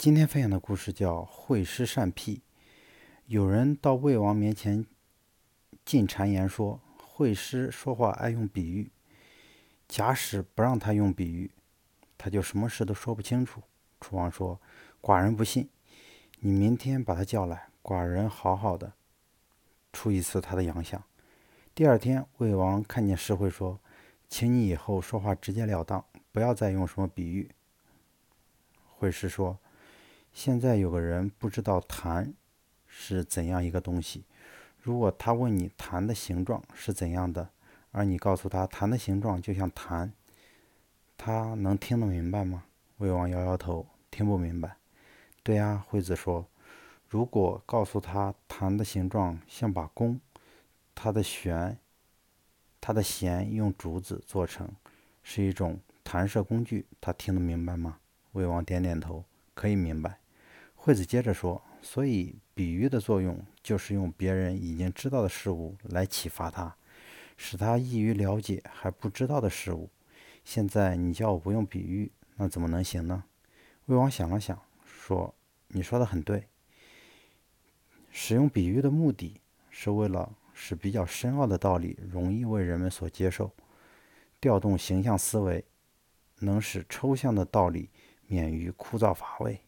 今天分享的故事叫会师善辟。有人到魏王面前进谗言说：“会师说话爱用比喻，假使不让他用比喻，他就什么事都说不清楚。”楚王说：“寡人不信，你明天把他叫来，寡人好好的出一次他的洋相。”第二天，魏王看见石会说：“请你以后说话直截了当，不要再用什么比喻。”会师说。现在有个人不知道痰是怎样一个东西。如果他问你痰的形状是怎样的，而你告诉他痰的形状就像痰，他能听得明白吗？魏王摇摇头，听不明白。对呀，惠子说，如果告诉他痰的形状像把弓，它的弦，它的弦用竹子做成，是一种弹射工具，他听得明白吗？魏王点点头，可以明白。惠子接着说：“所以比喻的作用就是用别人已经知道的事物来启发他，使他易于了解还不知道的事物。现在你叫我不用比喻，那怎么能行呢？”魏王想了想，说：“你说的很对。使用比喻的目的是为了使比较深奥的道理容易为人们所接受，调动形象思维，能使抽象的道理免于枯燥乏味。”